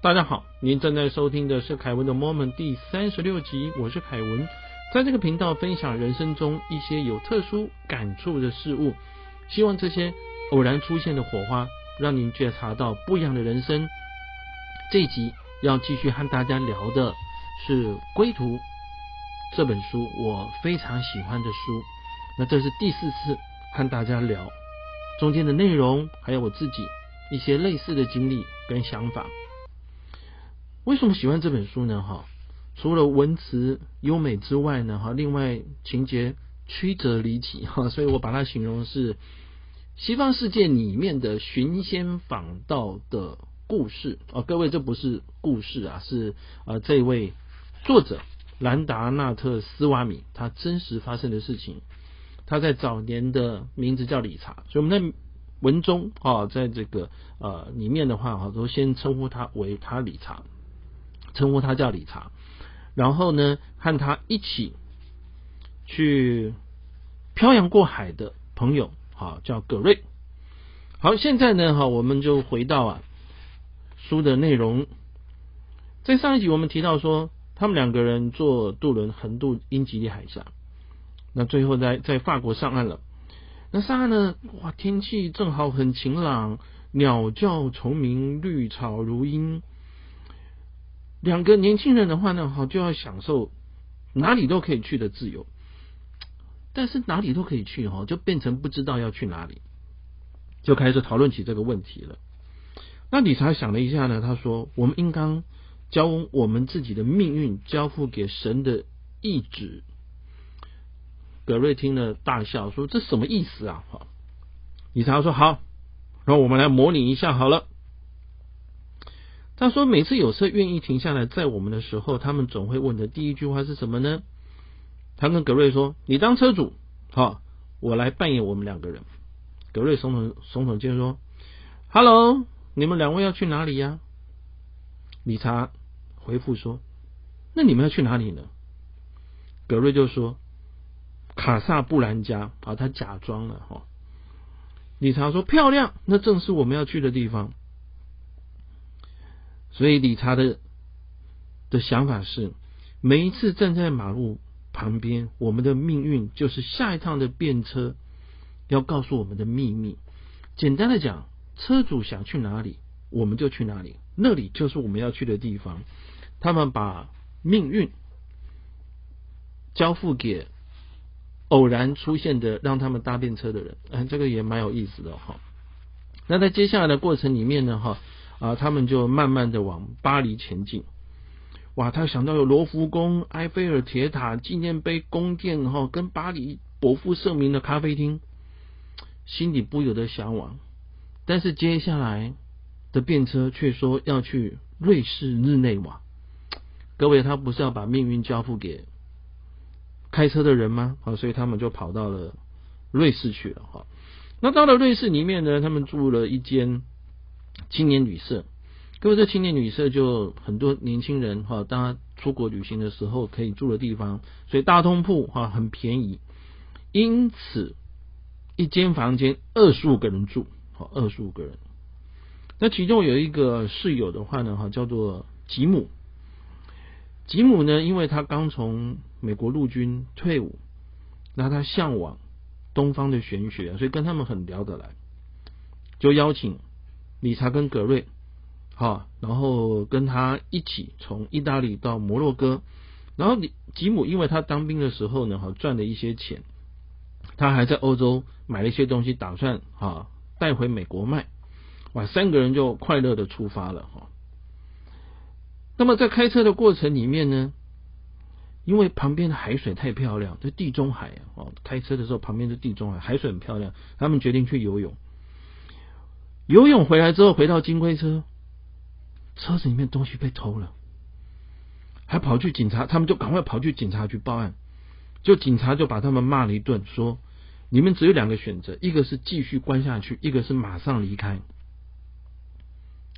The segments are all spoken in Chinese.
大家好，您正在收听的是凯文的 Moment 第三十六集，我是凯文，在这个频道分享人生中一些有特殊感触的事物，希望这些偶然出现的火花，让您觉察到不一样的人生。这一集要继续和大家聊的是《归途》这本书，我非常喜欢的书。那这是第四次和大家聊中间的内容，还有我自己一些类似的经历跟想法。为什么喜欢这本书呢？哈，除了文词优美之外呢，哈，另外情节曲折离奇，哈，所以我把它形容是西方世界里面的寻仙访道的故事啊。各位，这不是故事啊，是啊，这位作者兰达纳特斯瓦米他真实发生的事情。他在早年的名字叫理查，所以我们在文中啊，在这个呃里面的话哈，都先称呼他为他理查。称呼他叫理查，然后呢，和他一起去漂洋过海的朋友，好叫葛瑞。好，现在呢，哈，我们就回到啊书的内容。在上一集我们提到说，他们两个人坐渡轮横渡英吉利海峡，那最后在在法国上岸了。那上岸呢，哇，天气正好很晴朗，鸟叫虫鸣，绿草如茵。两个年轻人的话呢，哈，就要享受哪里都可以去的自由，但是哪里都可以去哈，就变成不知道要去哪里，就开始讨论起这个问题了。那理查想了一下呢，他说：“我们应当将我们自己的命运交付给神的意志。”葛瑞听了大笑，说：“这什么意思啊？”哈，理查说：“好，然后我们来模拟一下好了。”他说：“每次有车愿意停下来载我们的时候，他们总会问的第一句话是什么呢？”他跟格瑞说：“你当车主，好，我来扮演我们两个人。”格瑞耸耸耸耸肩说：“Hello，你们两位要去哪里呀？”理查回复说：“那你们要去哪里呢？”格瑞就说：“卡萨布兰加。”啊，他假装了哈。理查说：“漂亮，那正是我们要去的地方。”所以理查的的想法是，每一次站在马路旁边，我们的命运就是下一趟的便车要告诉我们的秘密。简单的讲，车主想去哪里，我们就去哪里，那里就是我们要去的地方。他们把命运交付给偶然出现的让他们搭便车的人，嗯，这个也蛮有意思的哈。那在接下来的过程里面呢，哈。啊，他们就慢慢的往巴黎前进。哇，他想到有罗浮宫、埃菲尔铁塔、纪念碑、宫殿，哈，跟巴黎伯父盛名的咖啡厅，心里不由得向往。但是接下来的便车却说要去瑞士日内瓦。各位，他不是要把命运交付给开车的人吗？啊，所以他们就跑到了瑞士去了。哈，那到了瑞士里面呢，他们住了一间。青年旅社，各位，这青年旅社就很多年轻人哈，当他出国旅行的时候可以住的地方，所以大通铺哈很便宜，因此一间房间二十五个人住，好二十五个人。那其中有一个室友的话呢，哈叫做吉姆，吉姆呢，因为他刚从美国陆军退伍，那他向往东方的玄学，所以跟他们很聊得来，就邀请。理查跟格瑞，好，然后跟他一起从意大利到摩洛哥，然后吉姆因为他当兵的时候呢，哈赚了一些钱，他还在欧洲买了一些东西，打算哈带回美国卖，哇，三个人就快乐的出发了哈。那么在开车的过程里面呢，因为旁边的海水太漂亮，这地中海啊，哦，开车的时候旁边是地中海，海水很漂亮，他们决定去游泳。游泳回来之后，回到金龟车，车子里面东西被偷了，还跑去警察，他们就赶快跑去警察局报案，就警察就把他们骂了一顿，说你们只有两个选择，一个是继续关下去，一个是马上离开。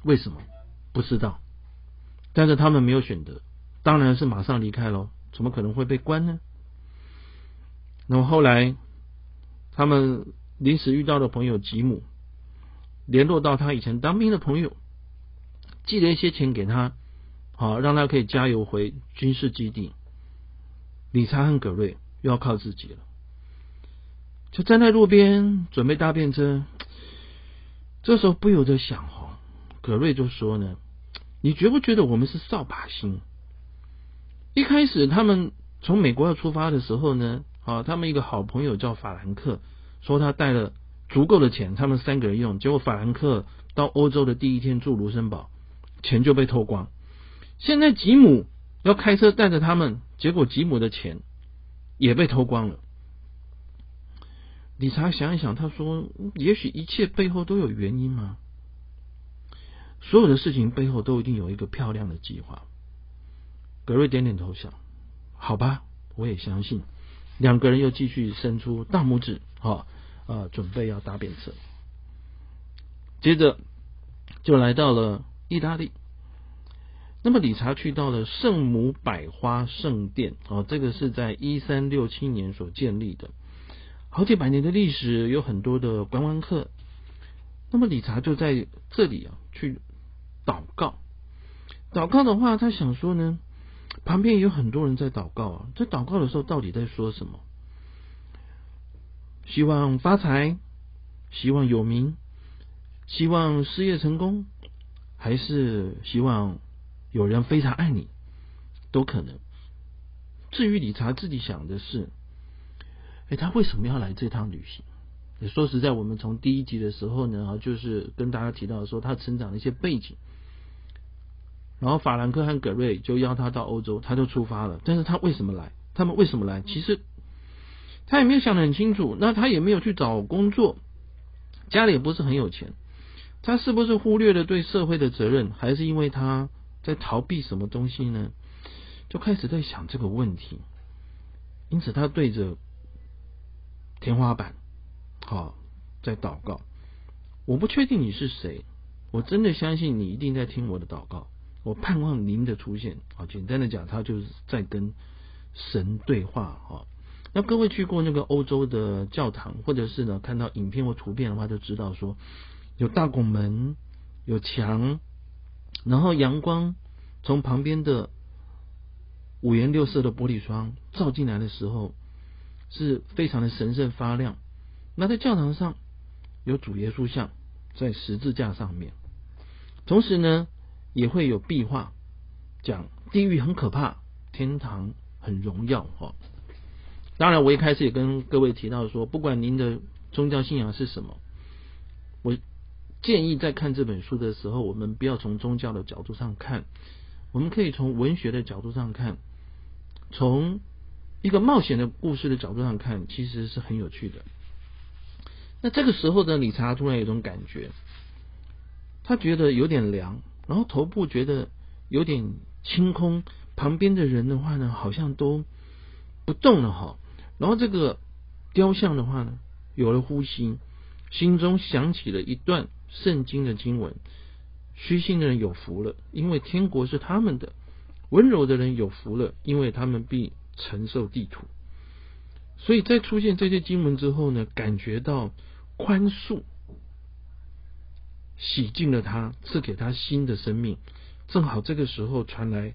为什么？不知道，但是他们没有选择，当然是马上离开喽，怎么可能会被关呢？那么后来，他们临时遇到的朋友吉姆。联络到他以前当兵的朋友，寄了一些钱给他，好让他可以加油回军事基地。理查和葛瑞又要靠自己了，就站在路边准备搭便车。这时候不由得想哦，葛瑞就说呢：“你觉不觉得我们是扫把星？一开始他们从美国要出发的时候呢，啊，他们一个好朋友叫法兰克，说他带了足够的钱，他们三个人用。结果法兰克到欧洲的第一天住卢森堡，钱就被偷光。现在吉姆要开车带着他们，结果吉姆的钱也被偷光了。”理查想一想，他说：“也许一切背后都有原因吗？所有的事情背后都一定有一个漂亮的计划。”格瑞点点头，想：“好吧，我也相信。”两个人又继续伸出大拇指，哈啊，准备要搭便车。接着就来到了意大利。那么理查去到了圣母百花圣殿，哦，这个是在一三六七年所建立的。好几百年的历史，有很多的观光客。那么理查就在这里啊，去祷告。祷告的话，他想说呢，旁边有很多人在祷告啊。在祷告的时候，到底在说什么？希望发财，希望有名，希望事业成功，还是希望有人非常爱你，都可能。至于理查自己想的是。哎，他为什么要来这趟旅行？说实在，我们从第一集的时候呢，就是跟大家提到说他成长的一些背景。然后法兰克和葛瑞就邀他到欧洲，他就出发了。但是他为什么来？他们为什么来？其实他也没有想得很清楚。那他也没有去找工作，家里也不是很有钱。他是不是忽略了对社会的责任，还是因为他在逃避什么东西呢？就开始在想这个问题。因此，他对着。天花板，好，在祷告。我不确定你是谁，我真的相信你一定在听我的祷告。我盼望您的出现。好，简单的讲，他就是在跟神对话。哈，那各位去过那个欧洲的教堂，或者是呢看到影片或图片的话，就知道说有大拱门，有墙，然后阳光从旁边的五颜六色的玻璃窗照进来的时候。是非常的神圣发亮。那在教堂上有主耶稣像在十字架上面，同时呢也会有壁画讲地狱很可怕，天堂很荣耀。哈，当然我一开始也跟各位提到说，不管您的宗教信仰是什么，我建议在看这本书的时候，我们不要从宗教的角度上看，我们可以从文学的角度上看，从。一个冒险的故事的角度上看，其实是很有趣的。那这个时候的理查突然有一种感觉，他觉得有点凉，然后头部觉得有点清空，旁边的人的话呢，好像都不动了哈。然后这个雕像的话呢，有了呼吸，心中想起了一段圣经的经文：虚心的人有福了，因为天国是他们的；温柔的人有福了，因为他们必。承受地土，所以在出现这些经文之后呢，感觉到宽恕，洗净了他，赐给他新的生命。正好这个时候传来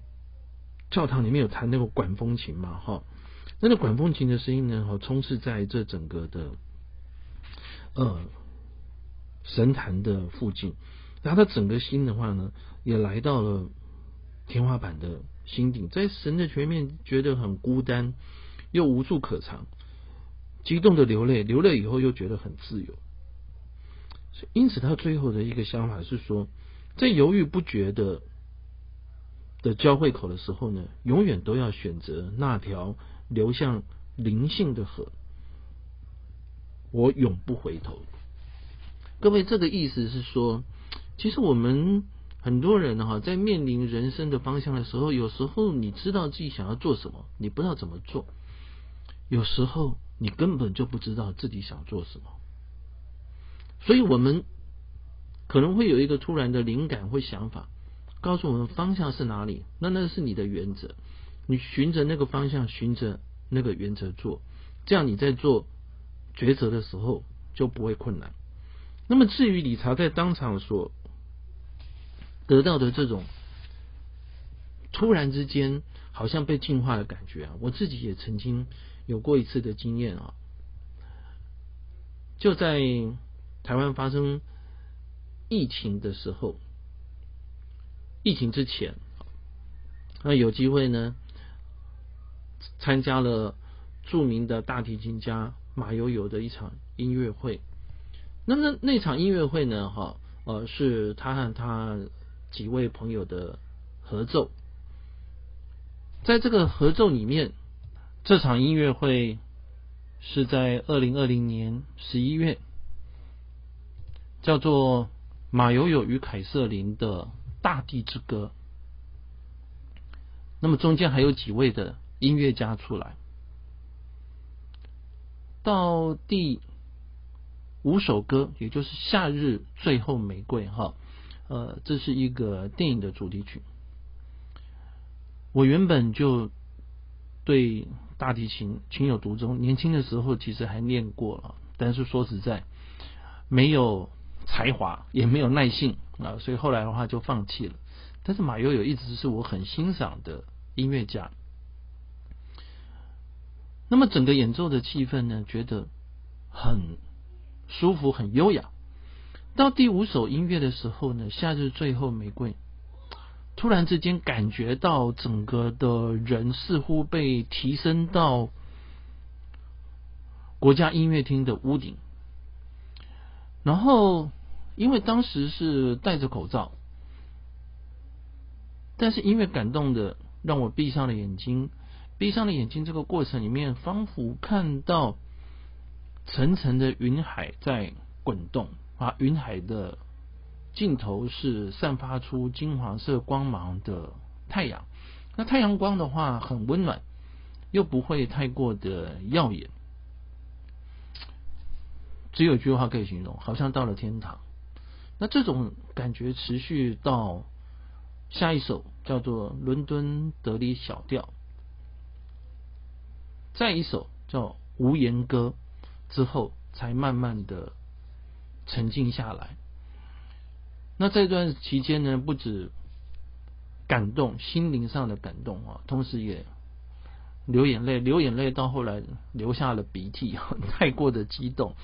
教堂里面有弹那个管风琴嘛，哈，那个管风琴的声音呢，哈，充斥在这整个的呃神坛的附近，然后他整个心的话呢，也来到了天花板的。心顶在神的前面觉得很孤单，又无处可藏，激动的流泪，流泪以后又觉得很自由。因此，他最后的一个想法是说，在犹豫不决的的交汇口的时候呢，永远都要选择那条流向灵性的河。我永不回头。各位，这个意思是说，其实我们。很多人哈，在面临人生的方向的时候，有时候你知道自己想要做什么，你不知道怎么做；有时候你根本就不知道自己想做什么。所以，我们可能会有一个突然的灵感或想法，告诉我们方向是哪里。那那是你的原则，你循着那个方向，循着那个原则做，这样你在做抉择的时候就不会困难。那么，至于理查在当场所得到的这种突然之间好像被净化的感觉啊，我自己也曾经有过一次的经验啊，就在台湾发生疫情的时候，疫情之前，那有机会呢，参加了著名的大提琴家马友友的一场音乐会。那么那场音乐会呢？哈，呃，是他和他几位朋友的合奏。在这个合奏里面，这场音乐会是在二零二零年十一月，叫做马友友与凯瑟琳的大地之歌。那么中间还有几位的音乐家出来，到第。五首歌，也就是《夏日最后玫瑰》哈，呃，这是一个电影的主题曲。我原本就对大提琴情有独钟，年轻的时候其实还练过了，但是说实在，没有才华，也没有耐性啊，所以后来的话就放弃了。但是马友友一直是我很欣赏的音乐家。那么整个演奏的气氛呢，觉得很。舒服很优雅。到第五首音乐的时候呢，夏日最后玫瑰，突然之间感觉到整个的人似乎被提升到国家音乐厅的屋顶。然后因为当时是戴着口罩，但是音乐感动的让我闭上了眼睛。闭上了眼睛这个过程里面，仿佛看到。层层的云海在滚动啊，云海的尽头是散发出金黄色光芒的太阳。那太阳光的话很温暖，又不会太过的耀眼。只有一句话可以形容，好像到了天堂。那这种感觉持续到下一首叫做《伦敦德里小调》，再一首叫《无言歌》。之后才慢慢的沉静下来。那这段期间呢，不止感动，心灵上的感动啊，同时也流眼泪，流眼泪到后来流下了鼻涕，太过的激动。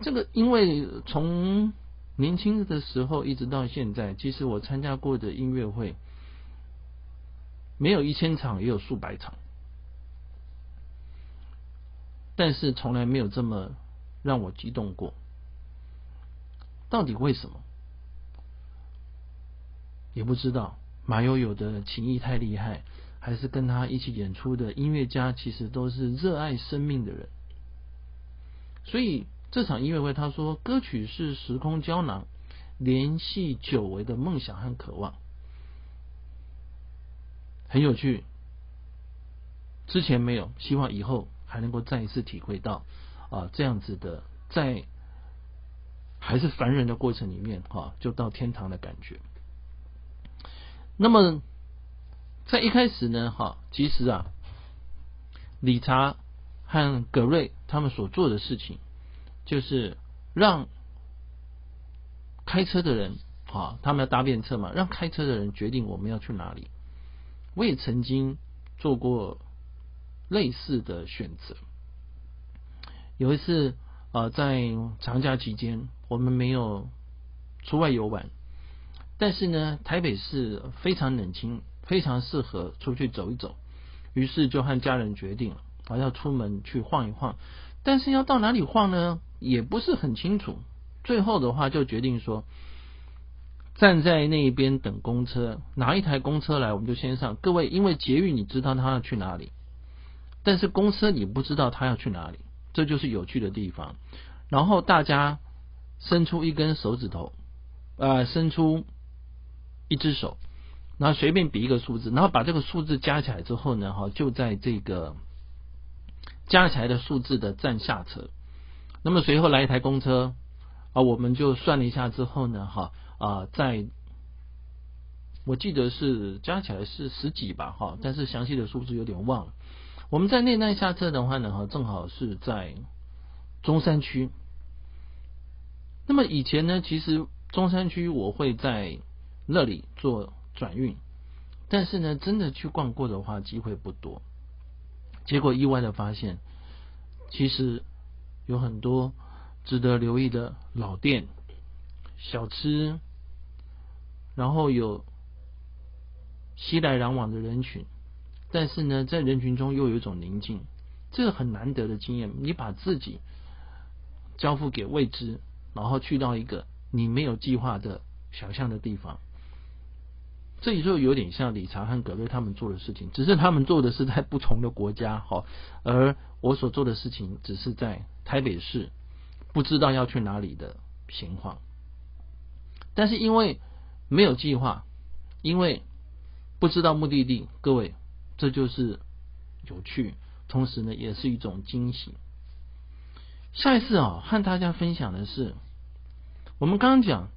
这个因为从年轻的时候一直到现在，其实我参加过的音乐会没有一千场，也有数百场。但是从来没有这么让我激动过，到底为什么？也不知道。马友友的情谊太厉害，还是跟他一起演出的音乐家其实都是热爱生命的人。所以这场音乐会，他说歌曲是时空胶囊，联系久违的梦想和渴望，很有趣。之前没有，希望以后。还能够再一次体会到啊，这样子的在还是凡人的过程里面哈，就到天堂的感觉。那么在一开始呢，哈，其实啊，理查和葛瑞他们所做的事情，就是让开车的人啊，他们要搭便车嘛，让开车的人决定我们要去哪里。我也曾经做过。类似的选择。有一次，呃，在长假期间，我们没有出外游玩，但是呢，台北市非常冷清，非常适合出去走一走。于是就和家人决定了，啊，要出门去晃一晃。但是要到哪里晃呢？也不是很清楚。最后的话，就决定说，站在那边等公车，哪一台公车来，我们就先上。各位，因为捷运你知道他要去哪里。但是公车你不知道他要去哪里，这就是有趣的地方。然后大家伸出一根手指头，呃，伸出一只手，然后随便比一个数字，然后把这个数字加起来之后呢，哈，就在这个加起来的数字的站下车。那么随后来一台公车，啊，我们就算了一下之后呢，哈，啊，在我记得是加起来是十几吧，哈，但是详细的数字有点忘了。我们在内站下车的话呢，哈，正好是在中山区。那么以前呢，其实中山区我会在那里做转运，但是呢，真的去逛过的话，机会不多。结果意外的发现，其实有很多值得留意的老店、小吃，然后有熙来攘往的人群，但是呢，在人群中又有一种宁静，这个很难得的经验。你把自己交付给未知，然后去到一个你没有计划的想象的地方。这里就有点像理查和葛瑞他们做的事情，只是他们做的是在不同的国家，好，而我所做的事情只是在台北市，不知道要去哪里的情况。但是因为没有计划，因为不知道目的地，各位，这就是有趣，同时呢，也是一种惊喜。下一次啊，和大家分享的是，我们刚刚讲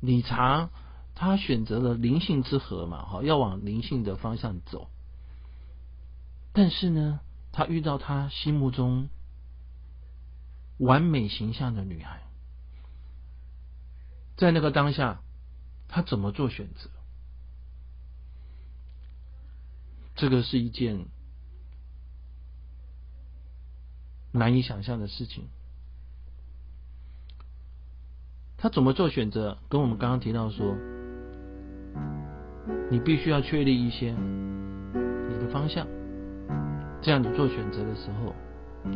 理查。他选择了灵性之河嘛，哈，要往灵性的方向走。但是呢，他遇到他心目中完美形象的女孩，在那个当下，他怎么做选择？这个是一件难以想象的事情。他怎么做选择？跟我们刚刚提到说。你必须要确立一些你的方向，这样你做选择的时候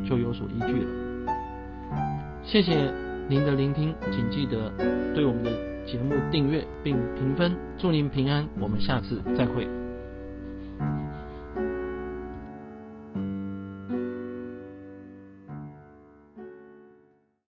就有所依据了。谢谢您的聆听，请记得对我们的节目订阅并评分。祝您平安，我们下次再会。